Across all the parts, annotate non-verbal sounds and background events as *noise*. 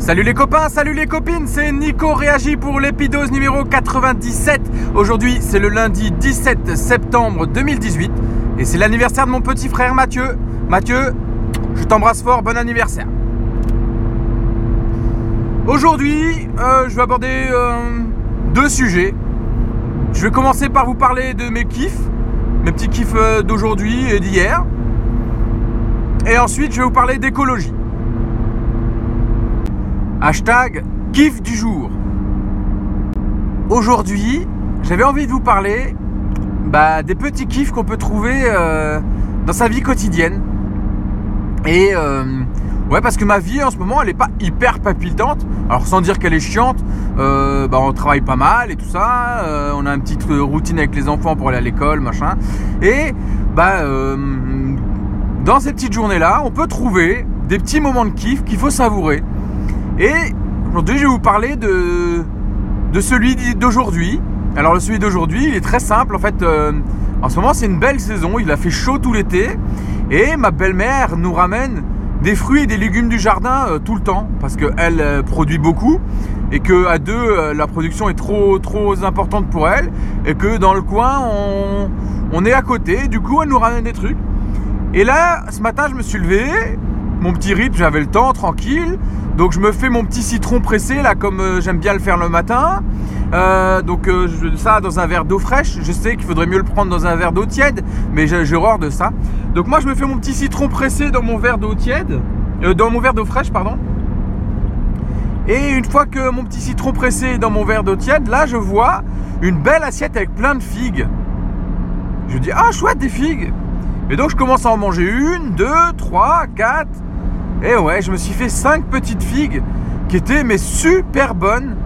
Salut les copains, salut les copines, c'est Nico Réagi pour l'épidose numéro 97. Aujourd'hui, c'est le lundi 17 septembre 2018 et c'est l'anniversaire de mon petit frère Mathieu. Mathieu, je t'embrasse fort, bon anniversaire. Aujourd'hui, euh, je vais aborder euh, deux sujets. Je vais commencer par vous parler de mes kiffs, mes petits kiffs euh, d'aujourd'hui et d'hier. Et ensuite, je vais vous parler d'écologie. Hashtag kiff du jour. Aujourd'hui, j'avais envie de vous parler bah, des petits kiffs qu'on peut trouver euh, dans sa vie quotidienne. Et euh, ouais, parce que ma vie en ce moment, elle n'est pas hyper palpitante. Alors, sans dire qu'elle est chiante, euh, bah, on travaille pas mal et tout ça. on a une petite routine avec les enfants pour aller à l'école, machin. Et bah, dans ces petites journées-là, on peut trouver des petits moments de kiff qu'il faut savourer. Et aujourd'hui, je vais vous parler de, celui d'aujourd'hui. Alors, celui d'aujourd'hui, il est très simple. En fait, euh, en ce moment, c'est une belle saison. Il a fait chaud tout l'été. Et ma belle-mère nous ramène des fruits et des légumes du jardin euh, tout le temps. Parce qu'elle euh, produit beaucoup. Et qu'à deux, la production est trop, trop importante pour elle. Et que dans le coin, on, on est à côté. Du coup, elle nous ramène des trucs. Et là, ce matin, je me suis levé. Mon petit rythme, j'avais le temps, tranquille. Donc je me fais mon petit citron pressé là comme euh, j'aime bien le faire le matin. Euh, donc euh, ça dans un verre d'eau fraîche. Je sais qu'il faudrait mieux le prendre dans un verre d'eau tiède, mais j'ai horreur de ça. Donc moi je me fais mon petit citron pressé dans mon verre d'eau tiède, dans mon verre d'eau fraîche pardon. Et une fois que mon petit citron pressé est dans mon verre d'eau tiède, là je vois une belle assiette avec plein de figues. Je dis ah chouette des figues. Et donc je commence à en manger une, deux, trois, quatre. Et ouais, je me suis fait 5 petites figues qui étaient mais super bonnes,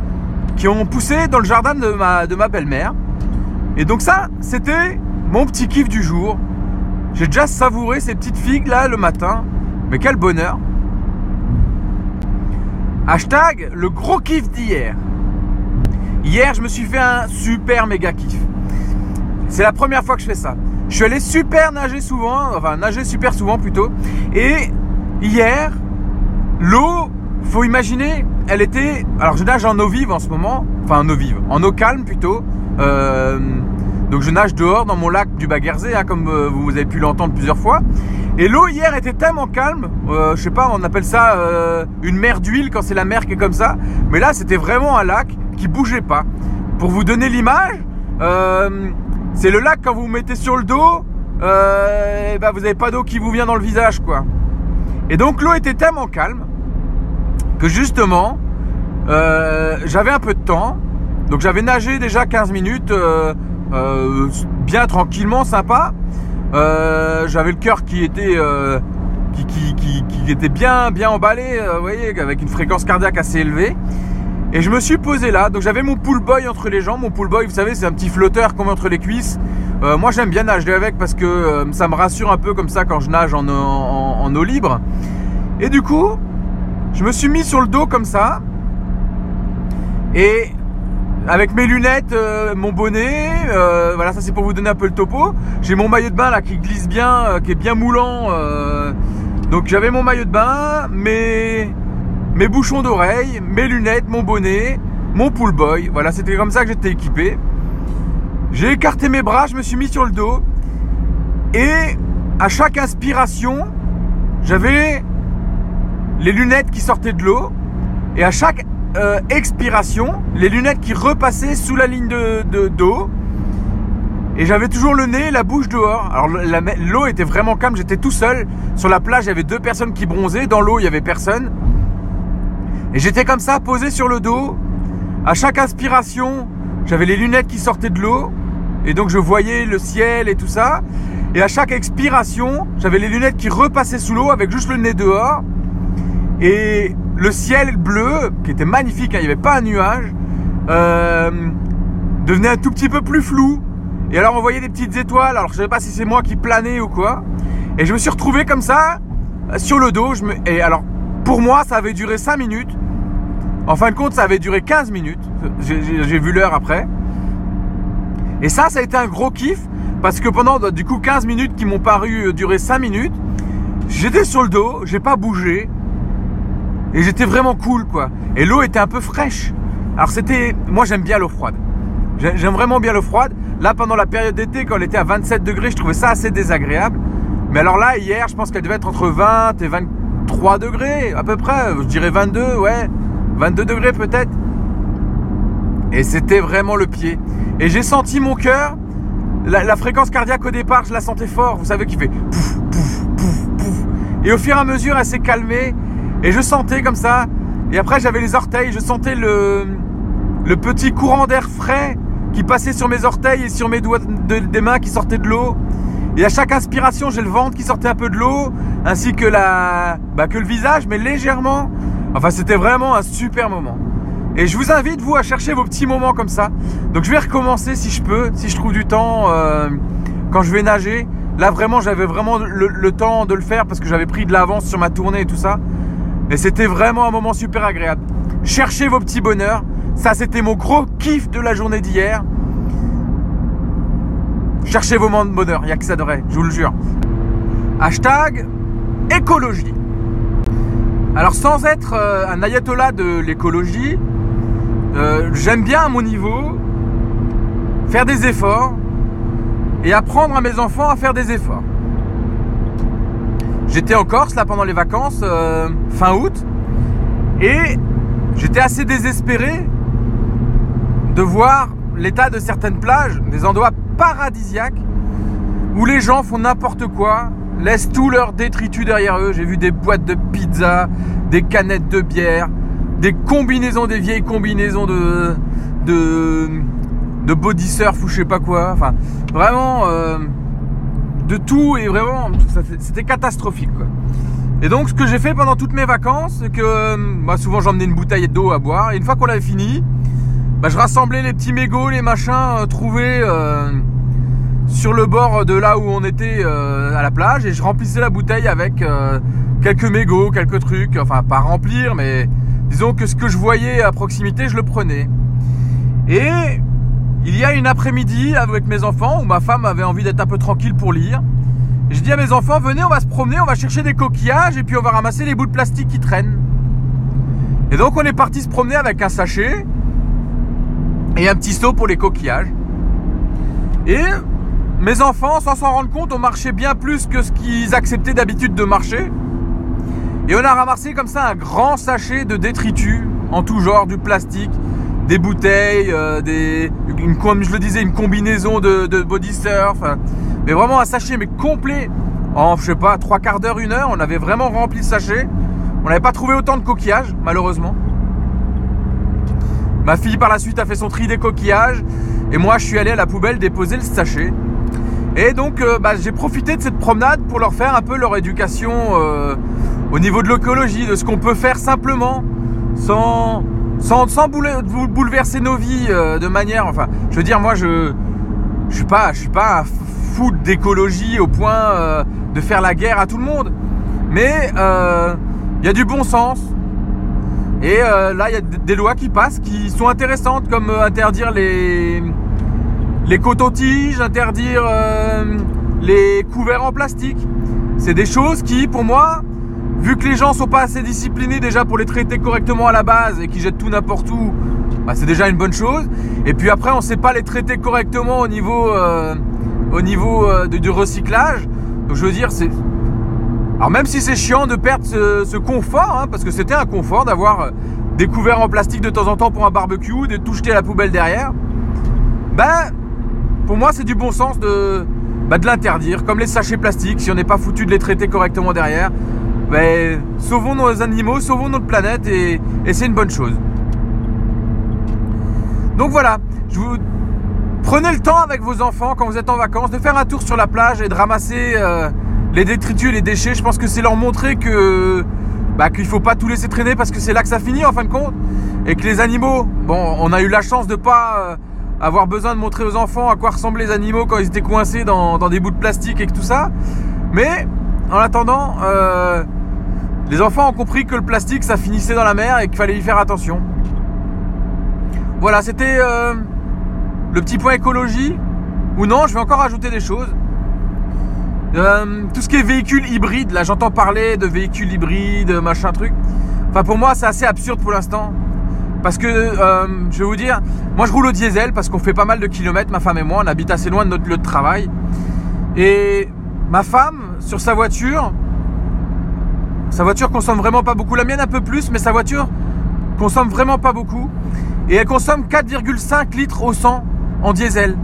qui ont poussé dans le jardin de ma, de ma belle-mère. Et donc ça, c'était mon petit kiff du jour. J'ai déjà savouré ces petites figues là le matin. Mais quel bonheur. Hashtag le gros kiff d'hier. Hier, je me suis fait un super méga kiff. C'est la première fois que je fais ça. Je suis allé super nager souvent, enfin nager super souvent plutôt. Et Hier, l'eau, faut imaginer, elle était. Alors je nage en eau vive en ce moment, enfin en eau vive, en eau calme plutôt. Euh, donc je nage dehors dans mon lac du Baguerzé, hein, comme euh, vous avez pu l'entendre plusieurs fois. Et l'eau hier était tellement calme, euh, je sais pas, on appelle ça une mer d'huile quand c'est la mer qui est comme ça. Mais là, c'était vraiment un lac qui bougeait pas. Pour vous donner l'image, c'est le lac quand vous vous mettez sur le dos, et ben vous n'avez pas d'eau qui vous vient dans le visage, quoi. Et donc l'eau était tellement calme que justement, euh, j'avais un peu de temps. Donc j'avais nagé déjà 15 minutes, euh, euh, bien tranquillement, sympa. j'avais le cœur qui était qui, qui, était bien bien emballé, voyez, avec une fréquence cardiaque assez élevée. Et je me suis posé là. Donc j'avais mon pool boy entre les jambes. Mon pool boy, vous savez, c'est un petit flotteur qu'on met entre les cuisses. Euh, moi j'aime bien nager avec parce que euh, ça me rassure un peu comme ça quand je nage en, eau libre. Et du coup, je me suis mis sur le dos comme ça. Et avec mes lunettes, euh, mon bonnet, voilà, ça c'est pour vous donner un peu le topo. J'ai mon maillot de bain là qui glisse bien, qui est bien moulant. donc j'avais mon maillot de bain, mes, mes bouchons d'oreilles, mes lunettes, mon bonnet, mon pool boy. Voilà, c'était comme ça que j'étais équipé. J'ai écarté mes bras, je me suis mis sur le dos. Et à chaque inspiration, j'avais les lunettes qui sortaient de l'eau. Et à chaque euh, expiration, les lunettes qui repassaient sous la ligne de d'eau. et j'avais toujours le nez et la bouche dehors. Alors l'eau était vraiment calme, j'étais tout seul. Sur la plage, il y avait deux personnes qui bronzaient. Dans l'eau, il n'y avait personne. Et j'étais comme ça, posé sur le dos. À chaque inspiration, j'avais les lunettes qui sortaient de l'eau. Et donc je voyais le ciel et tout ça. Et à chaque expiration, j'avais les lunettes qui repassaient sous l'eau avec juste le nez dehors. Et le ciel bleu, qui était magnifique, hein, il n'y avait pas un nuage, euh, devenait un tout petit peu plus flou. Et alors on voyait des petites étoiles. Alors je ne sais pas si c'est moi qui planais ou quoi. Et je me suis retrouvé comme ça, sur le dos. Et alors, pour moi, ça avait duré 5 minutes. En fin de compte, ça avait duré 15 minutes. J'ai vu l'heure après. Et ça, ça a été un gros kiff parce que pendant du coup 15 minutes qui m'ont paru euh, durer 5 minutes, j'étais sur le dos, j'ai pas bougé. Et j'étais vraiment cool, quoi. Et l'eau était un peu fraîche. Alors c'était... Moi j'aime bien l'eau froide. J'aime vraiment bien l'eau froide. Là, pendant la période d'été, quand elle était à 27 degrés, je trouvais ça assez désagréable. Mais alors là, hier, je pense qu'elle devait être entre 20 et 23 degrés, à peu près. Je dirais 22, ouais. 22 degrés peut-être. Et c'était vraiment le pied. Et j'ai senti mon cœur. La, fréquence cardiaque au départ, je la sentais fort. Vous savez, qui fait pouf, pouf, pouf, pouf. Et au fur et à mesure, elle s'est calmée. Et je sentais comme ça. Et après, j'avais les orteils. Je sentais le, le petit courant d'air frais qui passait sur mes orteils et sur mes doigts des mains qui sortaient de l'eau. Et à chaque inspiration, j'ai le ventre qui sortait un peu de l'eau, ainsi que la, bah, que le visage, mais légèrement. Enfin, c'était vraiment un super moment. Et je vous invite, vous, à chercher vos petits moments comme ça. Donc je vais recommencer si je peux, si je trouve du temps euh, quand je vais nager. Là, vraiment, j'avais vraiment le, temps de le faire parce que j'avais pris de l'avance sur ma tournée et tout ça. Et c'était vraiment un moment super agréable. Cherchez vos petits bonheurs. Ça, c'était mon gros kiff de la journée d'hier. Cherchez vos moments de bonheur, il n'y a que ça de vrai, je vous le jure. Hashtag écologie. Alors sans être euh, un ayatollah de l'écologie, euh, j'aime bien à mon niveau faire des efforts et apprendre à mes enfants à faire des efforts. J'étais en Corse là pendant les vacances euh, fin août et j'étais assez désespéré de voir l'état de certaines plages, des endroits paradisiaques où les gens font n'importe quoi, laissent tout leur détritus derrière eux. J'ai vu des boîtes de pizza, des canettes de bière, des combinaisons, des vieilles combinaisons de, de, de body surf ou je sais pas quoi. Enfin, vraiment euh, de tout et vraiment, c'était catastrophique quoi. Et donc, ce que j'ai fait pendant toutes mes vacances, c'est que bah, souvent j'emmenais une bouteille d'eau à boire. Et une fois qu'on l'avait fini, bah, je rassemblais les petits mégots, les machins euh, trouvés euh, sur le bord de là où on était à la plage et je remplissais la bouteille avec quelques mégots, quelques trucs. Enfin, pas remplir, mais disons que ce que je voyais à proximité, je le prenais. Et il y a une après-midi avec mes enfants où ma femme avait envie d'être un peu tranquille pour lire. je dis à mes enfants, venez, on va se promener, on va chercher des coquillages et puis on va ramasser les bouts de plastique qui traînent. Et donc on est parti se promener avec un sachet et un petit seau pour les coquillages. Et mes enfants, sans s'en rendre compte, ont marché bien plus que ce qu'ils acceptaient d'habitude de marcher. Et on a ramassé comme ça un grand sachet de détritus en tout genre, du plastique, des bouteilles, euh, une, comme je le disais, une combinaison de, body surf. Hein. mais vraiment un sachet mais complet. En, je sais pas, trois quarts d'heure, une heure, on avait vraiment rempli le sachet. On n'avait pas trouvé autant de coquillages, malheureusement. Ma fille par la suite a fait son tri des coquillages. Et moi je suis allé à la poubelle déposer le sachet. Et donc euh, bah, j'ai profité de cette promenade pour leur faire un peu leur éducation euh, au niveau de l'écologie, de ce qu'on peut faire simplement, sans, sans, bouleverser nos vies euh, de manière. Enfin, je veux dire, moi, je suis pas, suis pas un fou d'écologie au point euh, de faire la guerre à tout le monde. Mais euh, il y a du bon sens. Et là, il y a des lois qui passent qui sont intéressantes, comme interdire les les coton-tiges, interdire les couverts en plastique. C'est des choses qui, pour moi, vu que les gens sont pas assez disciplinés déjà pour les traiter correctement à la base et qui jettent tout n'importe où, bah, c'est déjà une bonne chose. Et puis après, on sait pas les traiter correctement au niveau, euh, euh, du recyclage. Donc je veux dire, c'est. Alors même si c'est chiant de perdre ce, confort, hein, parce que c'était un confort d'avoir euh, des couverts en plastique de temps en temps pour un barbecue, de tout jeter à la poubelle derrière, ben pour moi c'est du bon sens de, bah, de l'interdire, comme les sachets plastiques, si on n'est pas foutu de les traiter correctement derrière, ben, sauvons nos animaux, sauvons notre planète et, c'est une bonne chose. Donc voilà, prenez le temps avec vos enfants quand vous êtes en vacances de faire un tour sur la plage et de ramasser euh, les détritus et les déchets. Je pense que c'est leur montrer que bah, qu'il faut pas tout laisser traîner parce que c'est là que ça finit en fin de compte et que les animaux, bon, on a eu la chance de pas euh, avoir besoin de montrer aux enfants à quoi ressemblaient les animaux quand ils étaient coincés dans, dans des bouts de plastique et tout ça, mais en attendant, euh, les enfants ont compris que le plastique ça finissait dans la mer et qu'il fallait y faire attention. Voilà, c'était euh, le petit point écologie. Ou non, je vais encore ajouter des choses. Euh, tout ce qui est véhicule hybride, là j'entends parler de véhicules hybrides, machin truc. Enfin, pour moi, c'est assez absurde pour l'instant. Parce que, je vais vous dire, moi je roule au diesel parce qu'on fait pas mal de kilomètres, ma femme et moi, on habite assez loin de notre lieu de travail. Et ma femme, sur sa voiture, sa voiture consomme vraiment pas beaucoup. La mienne un peu plus, mais sa voiture consomme vraiment pas beaucoup. Et elle consomme 4,5 litres au 100 en diesel.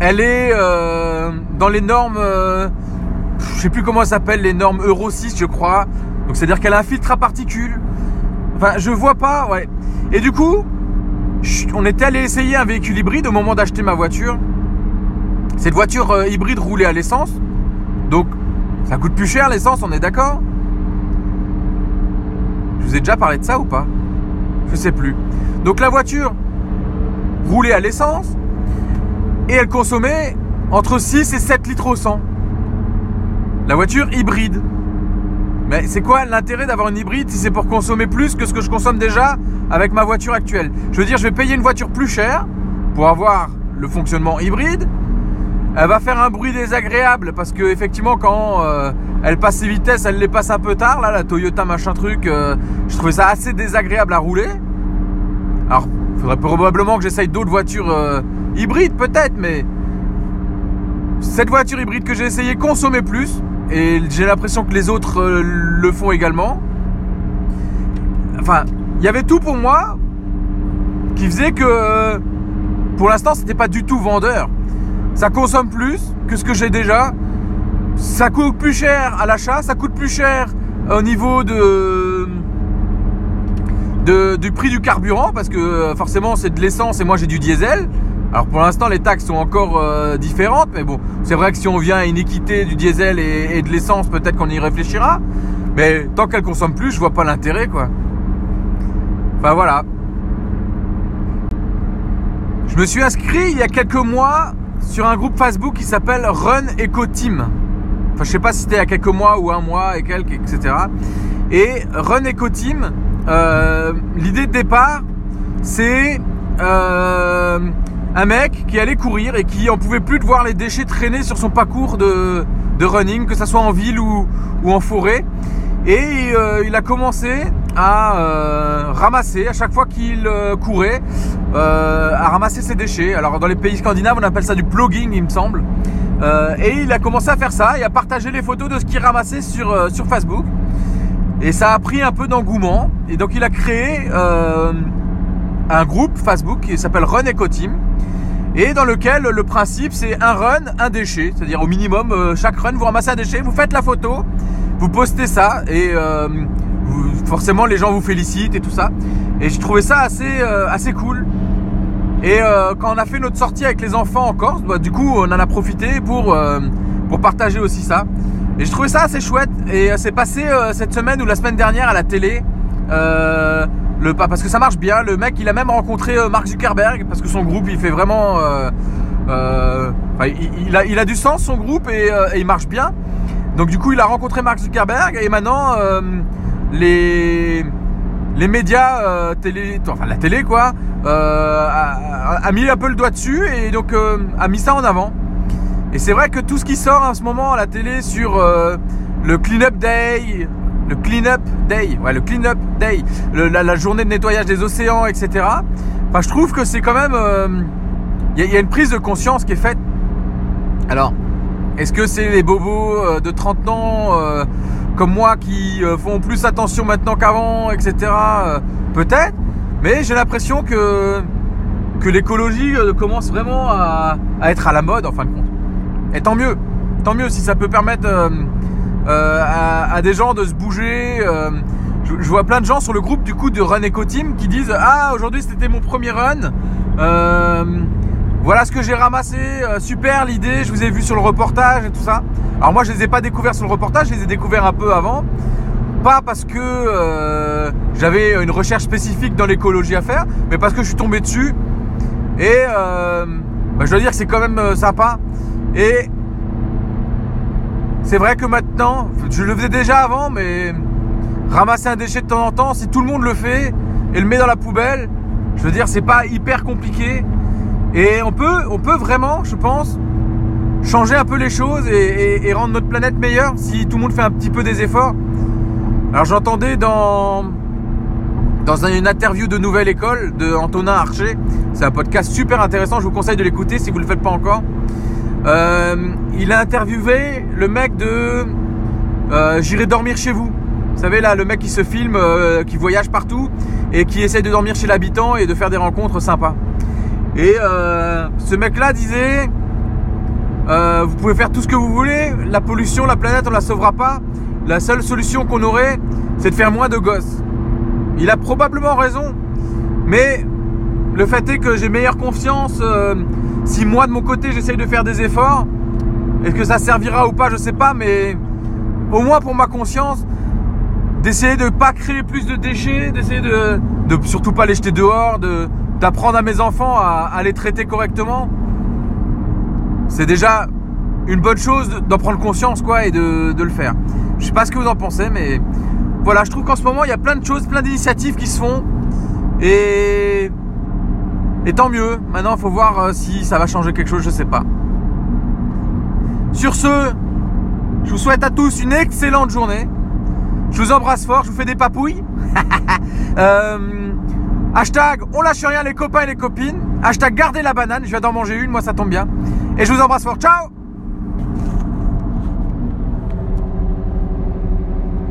Elle est euh, dans les normes, euh, je sais plus comment ça s'appelle, les normes Euro 6 je crois. Donc c'est à dire qu'elle a un filtre à particules. Enfin je vois pas, ouais. Et du coup, on était allé essayer un véhicule hybride au moment d'acheter ma voiture. Cette voiture euh, hybride roulait à l'essence. Donc ça coûte plus cher l'essence, on est d'accord? Je vous ai déjà parlé de ça ou pas? Je sais plus. Donc la voiture roulait à l'essence et elle consommait entre 6 et 7 litres au 100. La voiture hybride. Mais c'est quoi l'intérêt d'avoir une hybride si c'est pour consommer plus que ce que je consomme déjà avec ma voiture actuelle? Je veux dire, je vais payer une voiture plus chère pour avoir le fonctionnement hybride. Elle va faire un bruit désagréable parce que effectivement quand euh, elle passe ses vitesses, elle les passe un peu tard. Là, la Toyota machin truc, euh, je trouvais ça assez désagréable à rouler. Alors, il faudrait probablement que j'essaye d'autres voitures euh, hybrides peut-être, mais cette voiture hybride que j'ai essayé consommait plus et j'ai l'impression que les autres le font également. Enfin, il y avait tout pour moi qui faisait que pour l'instant c'était pas du tout vendeur. Ça consomme plus que ce que j'ai déjà. Ça coûte plus cher à l'achat, ça coûte plus cher au niveau de, de, du prix du carburant parce que euh, forcément c'est de l'essence et moi j'ai du diesel. Alors pour l'instant, les taxes sont encore euh, différentes, mais bon, c'est vrai que si on vient à une équité du diesel et, de l'essence, peut-être qu'on y réfléchira. Mais tant qu'elle consomme plus, je vois pas l'intérêt, quoi. Enfin voilà. Je me suis inscrit il y a quelques mois sur un groupe Facebook qui s'appelle Run Eco Team. Enfin, je sais pas si c'était il y a quelques mois ou un mois et quelques, etc. Et Run Eco Team, euh, l'idée de départ, c'est euh, un mec qui allait courir et qui en pouvait plus de voir les déchets traîner sur son parcours de, running, que ce soit en ville ou, en forêt. Et euh, il a commencé à euh, ramasser à chaque fois qu'il euh, courait, à ramasser ses déchets. Alors dans les pays scandinaves, on appelle ça du plugging, il me semble. et il a commencé à faire ça et à partager les photos de ce qu'il ramassait sur, sur Facebook. Et ça a pris un peu d'engouement. Et donc il a créé un groupe Facebook qui s'appelle Run Eco Team et dans lequel le principe c'est un run, un déchet. C'est-à-dire au minimum, euh, chaque run, vous ramassez un déchet, vous faites la photo, vous postez ça et euh, forcément les gens vous félicitent et tout ça. Et j'ai trouvé ça assez, euh, assez cool. Et quand on a fait notre sortie avec les enfants en Corse, bah, du coup on en a profité pour, pour partager aussi ça. Et j'ai trouvé ça assez chouette. Et c'est passé cette semaine ou la semaine dernière à la télé. Le, parce que ça marche bien. Le mec, il a même rencontré euh, Mark Zuckerberg parce que son groupe, il fait vraiment. Euh, euh, il, a, il a du sens son groupe et, il marche bien. Donc du coup, il a rencontré Mark Zuckerberg et maintenant les médias télé, enfin la télé quoi, a, mis un peu le doigt dessus et donc a mis ça en avant. Et c'est vrai que tout ce qui sort en ce moment à la télé sur le Clean Up Day, le Clean Up Day, ouais, le Clean Up Day, la, journée de nettoyage des océans, etc. Enfin, je trouve que c'est quand même, il euh, y, a une prise de conscience qui est faite. Alors, est-ce que c'est les bobos euh, de 30 ans euh, comme moi qui font plus attention maintenant qu'avant, etc. Peut-être, mais j'ai l'impression que l'écologie commence vraiment à, être à la mode en fin de compte. Et tant mieux, tant mieux si ça peut permettre euh, à, des gens de se bouger. Euh, je, vois plein de gens sur le groupe du coup de Run Eco Team qui disent Ah aujourd'hui c'était mon premier run. Euh, voilà ce que j'ai ramassé, super l'idée, je vous ai vu sur le reportage et tout ça. Alors moi je les ai pas découverts sur le reportage, je les ai découverts un peu avant. Pas parce que j'avais une recherche spécifique dans l'écologie à faire, mais parce que je suis tombé dessus. Et bah, je dois dire que c'est quand même sympa. Et c'est vrai que maintenant, je le faisais déjà avant, mais ramasser un déchet de temps en temps, si tout le monde le fait et le met dans la poubelle, je veux dire, c'est pas hyper compliqué. Et on peut, on peut vraiment, je pense, changer un peu les choses et, rendre notre planète meilleure si tout le monde fait un petit peu des efforts. Alors j'entendais dans dans une interview de Nouvelle École de Antonin Archer. C'est un podcast super intéressant, je vous conseille de l'écouter si vous ne le faites pas encore. Euh, il a interviewé le mec de euh, J'irai dormir chez vous. Vous savez là, le mec qui se filme, euh, qui voyage partout et qui essaye de dormir chez l'habitant et de faire des rencontres sympas. Et ce mec-là disait, vous pouvez faire tout ce que vous voulez, la pollution, la planète, on la sauvera pas. La seule solution qu'on aurait, c'est de faire moins de gosses. Il a probablement raison, mais le fait est que j'ai meilleure confiance euh, si moi de mon côté j'essaye de faire des efforts. Est-ce que ça servira ou pas, je sais pas, mais au moins pour ma conscience, d'essayer de ne pas créer plus de déchets, d'essayer de, de surtout pas les jeter dehors, d'apprendre à mes enfants à, les traiter correctement. C'est déjà une bonne chose d'en prendre conscience quoi et de, le faire. Je sais pas ce que vous en pensez, mais voilà, je trouve qu'en ce moment, il y a plein de choses, plein d'initiatives qui se font. Et, tant mieux. Maintenant, il faut voir euh, si ça va changer quelque chose, je sais pas. Sur ce, je vous souhaite à tous une excellente journée. Je vous embrasse fort, je vous fais des papouilles. *laughs* Euh, hashtag on lâche rien les copains et les copines. Hashtag gardez la banane, je vais d'en manger une, moi ça tombe bien. Et je vous embrasse fort. Ciao